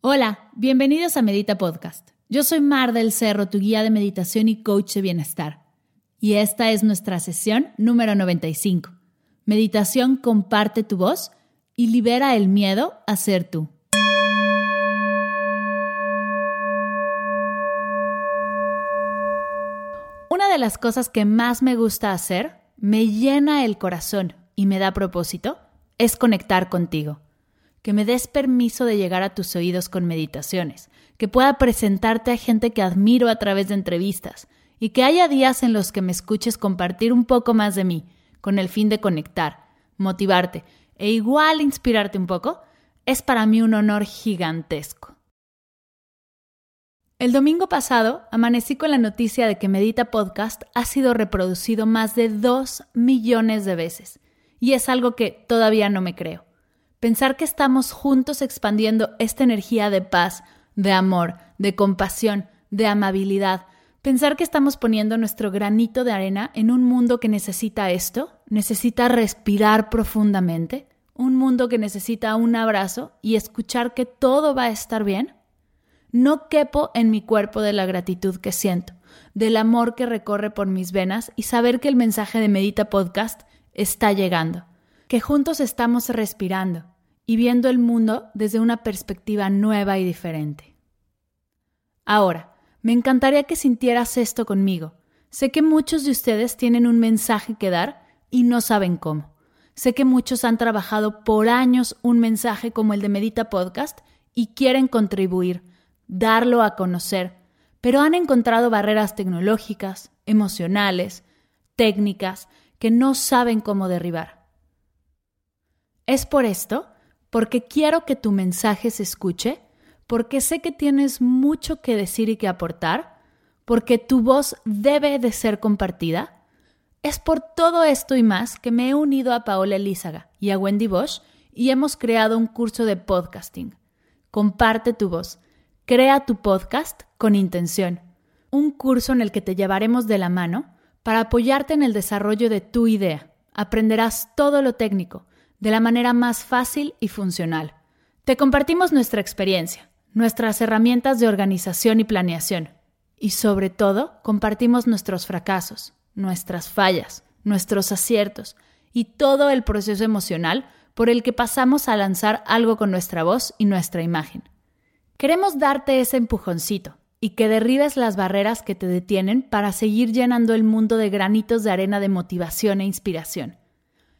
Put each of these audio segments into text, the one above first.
Hola, bienvenidos a Medita Podcast. Yo soy Mar del Cerro, tu guía de meditación y coach de bienestar. Y esta es nuestra sesión número 95. Meditación comparte tu voz y libera el miedo a ser tú. Una de las cosas que más me gusta hacer, me llena el corazón y me da propósito, es conectar contigo que me des permiso de llegar a tus oídos con meditaciones, que pueda presentarte a gente que admiro a través de entrevistas y que haya días en los que me escuches compartir un poco más de mí, con el fin de conectar, motivarte e igual inspirarte un poco, es para mí un honor gigantesco. El domingo pasado amanecí con la noticia de que Medita Podcast ha sido reproducido más de dos millones de veces, y es algo que todavía no me creo. Pensar que estamos juntos expandiendo esta energía de paz, de amor, de compasión, de amabilidad. Pensar que estamos poniendo nuestro granito de arena en un mundo que necesita esto, necesita respirar profundamente, un mundo que necesita un abrazo y escuchar que todo va a estar bien. No quepo en mi cuerpo de la gratitud que siento, del amor que recorre por mis venas y saber que el mensaje de Medita Podcast está llegando que juntos estamos respirando y viendo el mundo desde una perspectiva nueva y diferente. Ahora, me encantaría que sintieras esto conmigo. Sé que muchos de ustedes tienen un mensaje que dar y no saben cómo. Sé que muchos han trabajado por años un mensaje como el de Medita Podcast y quieren contribuir, darlo a conocer, pero han encontrado barreras tecnológicas, emocionales, técnicas, que no saben cómo derribar. Es por esto, porque quiero que tu mensaje se escuche, porque sé que tienes mucho que decir y que aportar, porque tu voz debe de ser compartida. Es por todo esto y más que me he unido a Paola Elízaga y a Wendy Bosch y hemos creado un curso de podcasting. Comparte tu voz. Crea tu podcast con intención. Un curso en el que te llevaremos de la mano para apoyarte en el desarrollo de tu idea. Aprenderás todo lo técnico de la manera más fácil y funcional. Te compartimos nuestra experiencia, nuestras herramientas de organización y planeación, y sobre todo compartimos nuestros fracasos, nuestras fallas, nuestros aciertos y todo el proceso emocional por el que pasamos a lanzar algo con nuestra voz y nuestra imagen. Queremos darte ese empujoncito y que derribes las barreras que te detienen para seguir llenando el mundo de granitos de arena de motivación e inspiración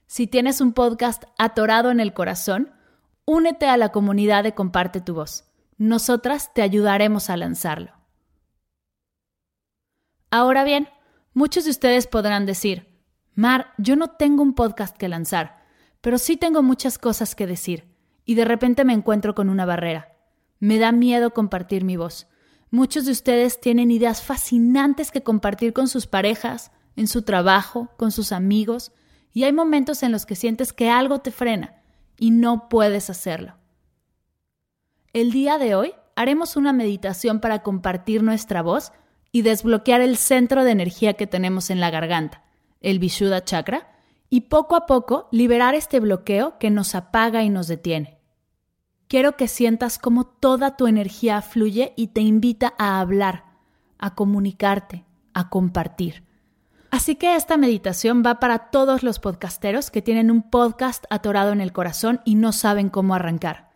si tienes un podcast atorado en el corazón, únete a la comunidad de Comparte tu voz. Nosotras te ayudaremos a lanzarlo. Ahora bien, muchos de ustedes podrán decir, Mar, yo no tengo un podcast que lanzar, pero sí tengo muchas cosas que decir, y de repente me encuentro con una barrera. Me da miedo compartir mi voz. Muchos de ustedes tienen ideas fascinantes que compartir con sus parejas, en su trabajo, con sus amigos, y hay momentos en los que sientes que algo te frena y no puedes hacerlo. El día de hoy haremos una meditación para compartir nuestra voz y desbloquear el centro de energía que tenemos en la garganta, el Vishuddha Chakra, y poco a poco liberar este bloqueo que nos apaga y nos detiene. Quiero que sientas cómo toda tu energía fluye y te invita a hablar, a comunicarte, a compartir. Así que esta meditación va para todos los podcasteros que tienen un podcast atorado en el corazón y no saben cómo arrancar.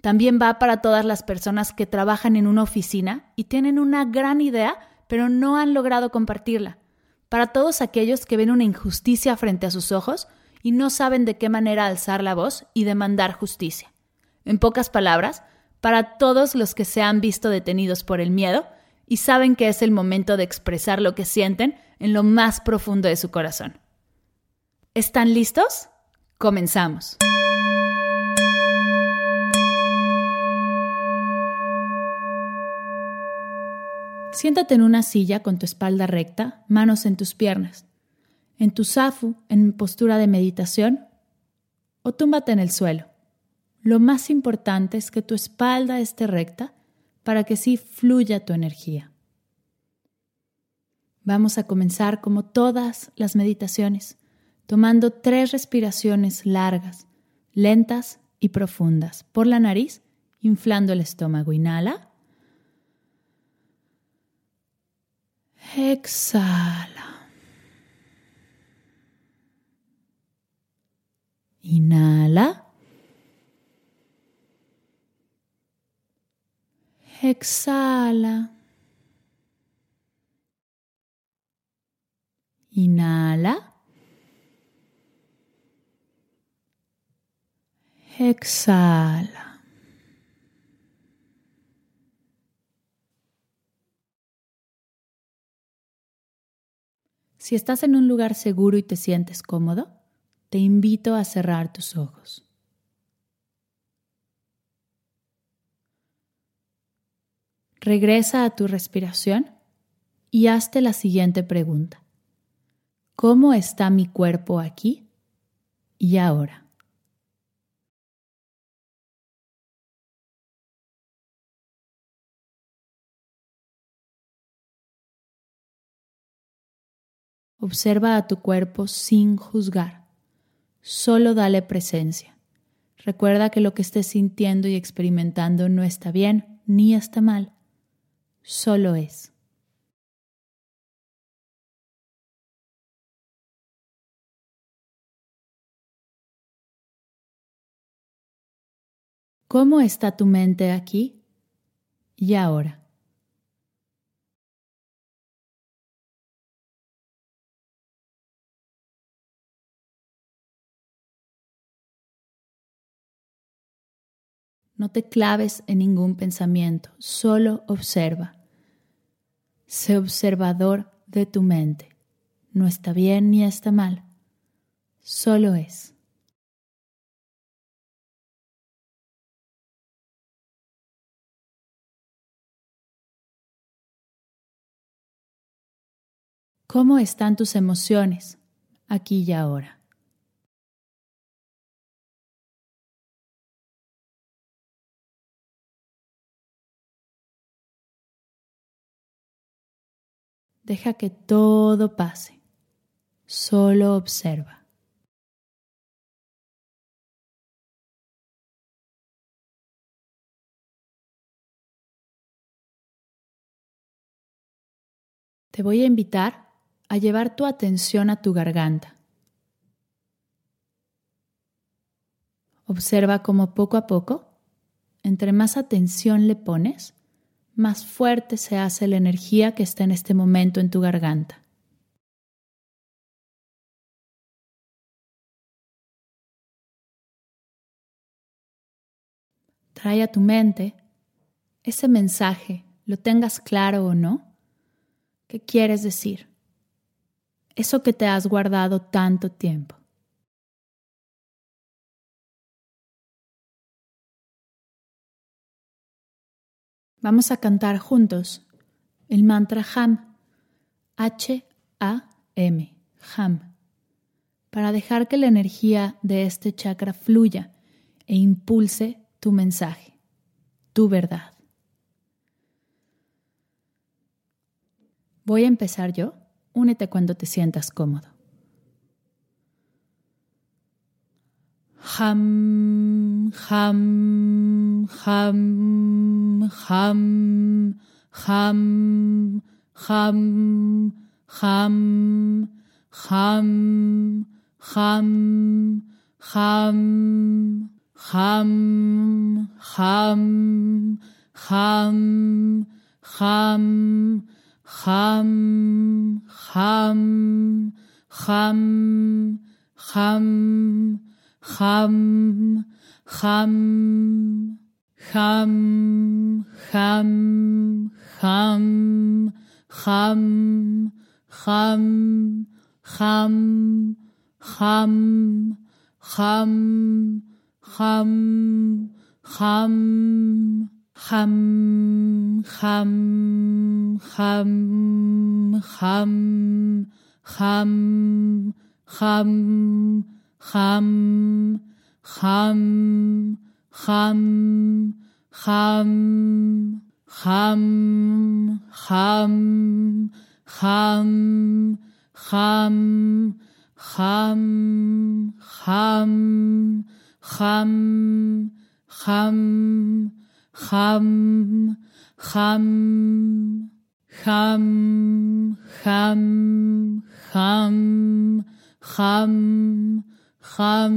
También va para todas las personas que trabajan en una oficina y tienen una gran idea, pero no han logrado compartirla. Para todos aquellos que ven una injusticia frente a sus ojos y no saben de qué manera alzar la voz y demandar justicia. En pocas palabras, para todos los que se han visto detenidos por el miedo y saben que es el momento de expresar lo que sienten en lo más profundo de su corazón. ¿Están listos? Comenzamos. Siéntate en una silla con tu espalda recta, manos en tus piernas, en tu zafu, en postura de meditación, o túmbate en el suelo. Lo más importante es que tu espalda esté recta para que sí fluya tu energía. Vamos a comenzar como todas las meditaciones, tomando tres respiraciones largas, lentas y profundas por la nariz, inflando el estómago. Inhala. Exhala. Inhala. Exhala. Inhala. Exhala. Si estás en un lugar seguro y te sientes cómodo, te invito a cerrar tus ojos. Regresa a tu respiración y hazte la siguiente pregunta. ¿Cómo está mi cuerpo aquí y ahora? Observa a tu cuerpo sin juzgar. Solo dale presencia. Recuerda que lo que estés sintiendo y experimentando no está bien ni está mal solo es. ¿Cómo está tu mente aquí y ahora? No te claves en ningún pensamiento, solo observa. Sé observador de tu mente. No está bien ni está mal. Solo es. ¿Cómo están tus emociones aquí y ahora? Deja que todo pase. Solo observa. Te voy a invitar a llevar tu atención a tu garganta. Observa cómo poco a poco, entre más atención le pones, más fuerte se hace la energía que está en este momento en tu garganta. Trae a tu mente ese mensaje, lo tengas claro o no, ¿qué quieres decir? Eso que te has guardado tanto tiempo. Vamos a cantar juntos el mantra Ham, H-A-M, Ham, para dejar que la energía de este chakra fluya e impulse tu mensaje, tu verdad. Voy a empezar yo. Únete cuando te sientas cómodo. Ham, ham, ham, ham, ham, ham, ham, ham, ham, ham, ham, ham, ham, ham, ham, ham, ham, ham, Ham, ham, ham, ham, ham, ham, ham, ham, ham, ham, ham, ham, Ham, ham, ham, ham, ham, ham, ham, ham, ham, ham, ham, ham, ham, ham, ham, ham, ham, ham, ham, ham, ham, ham, ham, ham, ham,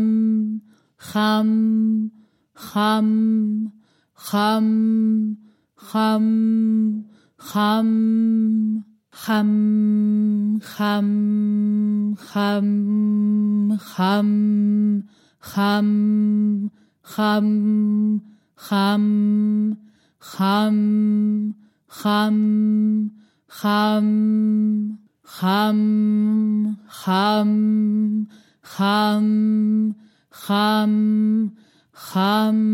ham, ham, ham, ham, ham, ham, ham, ham, ham, ham, ham, ham, ham, ham, ham, ham, ham, ham, ham, ham, ham,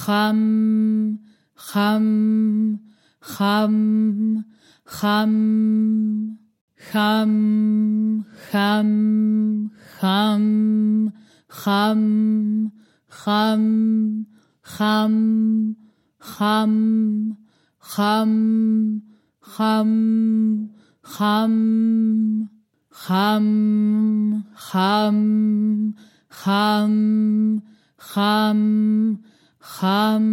ham, ham, ham, ham, ham, ham, ham, ham, ham, ham, ham, ham, ham, ham, ham, ham, ham, ham, ham,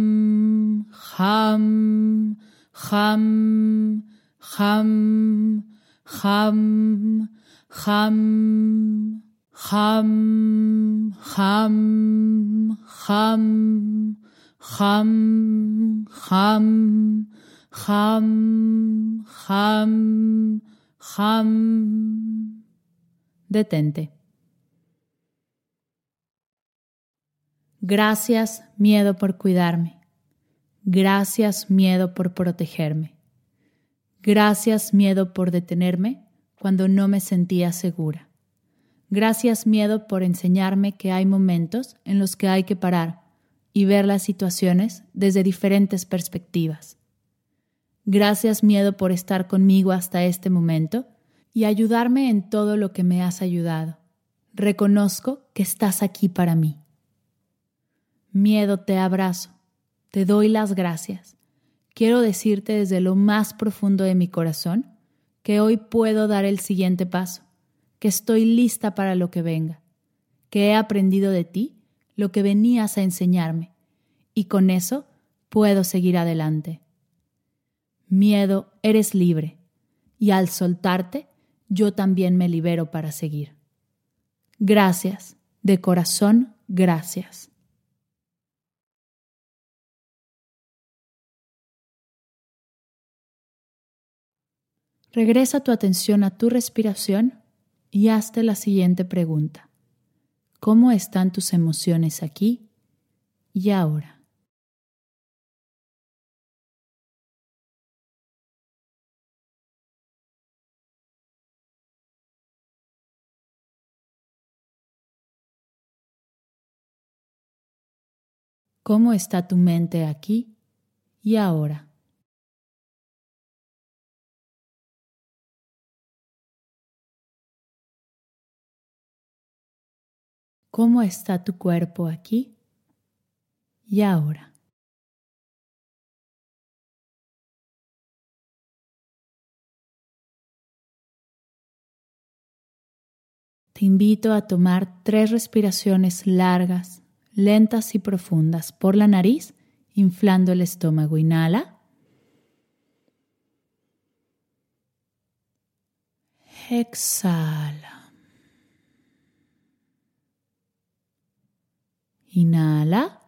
ham, ham, ham, ham, ham, ham, ham, ham, ham, ham, ham, ham, ham. Detente. Gracias, miedo, por cuidarme. Gracias, miedo, por protegerme. Gracias, miedo, por detenerme cuando no me sentía segura. Gracias, miedo, por enseñarme que hay momentos en los que hay que parar y ver las situaciones desde diferentes perspectivas. Gracias, miedo, por estar conmigo hasta este momento y ayudarme en todo lo que me has ayudado. Reconozco que estás aquí para mí. Miedo, te abrazo, te doy las gracias. Quiero decirte desde lo más profundo de mi corazón que hoy puedo dar el siguiente paso, que estoy lista para lo que venga, que he aprendido de ti lo que venías a enseñarme, y con eso puedo seguir adelante. Miedo, eres libre, y al soltarte, yo también me libero para seguir. Gracias, de corazón, gracias. Regresa tu atención a tu respiración y hazte la siguiente pregunta. ¿Cómo están tus emociones aquí y ahora? ¿Cómo está tu mente aquí y ahora? Cómo está tu cuerpo aquí y ahora. Te invito a tomar tres respiraciones largas, lentas y profundas por la nariz, inflando el estómago. Inhala. Exhala. Inhala.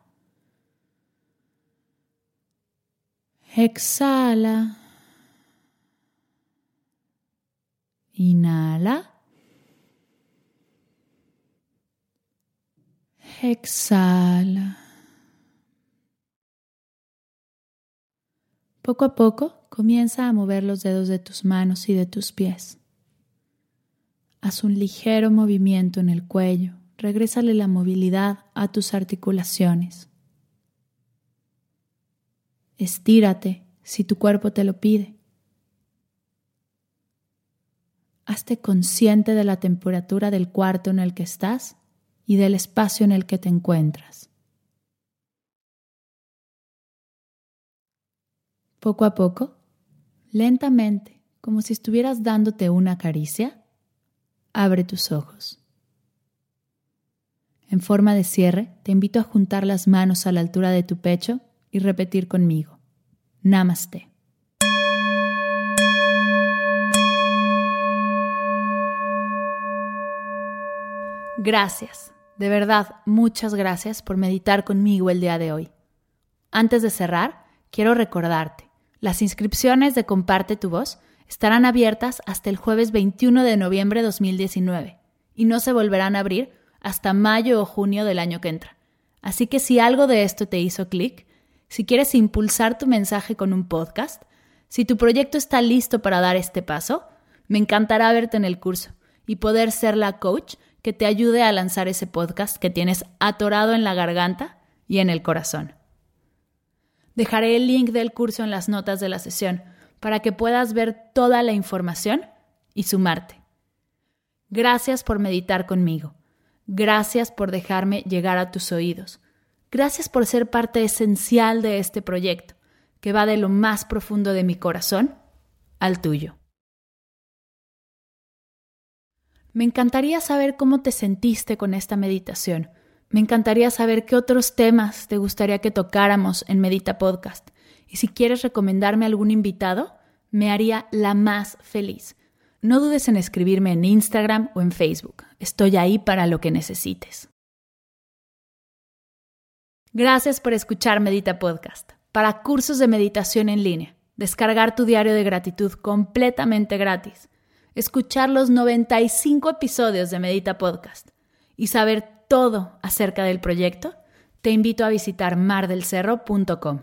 Exhala. Inhala. Exhala. Poco a poco comienza a mover los dedos de tus manos y de tus pies. Haz un ligero movimiento en el cuello regrésale la movilidad a tus articulaciones. Estírate si tu cuerpo te lo pide. Hazte consciente de la temperatura del cuarto en el que estás y del espacio en el que te encuentras. Poco a poco, lentamente, como si estuvieras dándote una caricia, abre tus ojos. En forma de cierre, te invito a juntar las manos a la altura de tu pecho y repetir conmigo. Namaste. Gracias, de verdad, muchas gracias por meditar conmigo el día de hoy. Antes de cerrar, quiero recordarte, las inscripciones de Comparte tu voz estarán abiertas hasta el jueves 21 de noviembre de 2019 y no se volverán a abrir hasta mayo o junio del año que entra. Así que si algo de esto te hizo clic, si quieres impulsar tu mensaje con un podcast, si tu proyecto está listo para dar este paso, me encantará verte en el curso y poder ser la coach que te ayude a lanzar ese podcast que tienes atorado en la garganta y en el corazón. Dejaré el link del curso en las notas de la sesión para que puedas ver toda la información y sumarte. Gracias por meditar conmigo. Gracias por dejarme llegar a tus oídos. Gracias por ser parte esencial de este proyecto, que va de lo más profundo de mi corazón al tuyo. Me encantaría saber cómo te sentiste con esta meditación. Me encantaría saber qué otros temas te gustaría que tocáramos en Medita Podcast. Y si quieres recomendarme algún invitado, me haría la más feliz. No dudes en escribirme en Instagram o en Facebook. Estoy ahí para lo que necesites. Gracias por escuchar Medita Podcast. Para cursos de meditación en línea, descargar tu diario de gratitud completamente gratis, escuchar los 95 episodios de Medita Podcast y saber todo acerca del proyecto, te invito a visitar mardelcerro.com.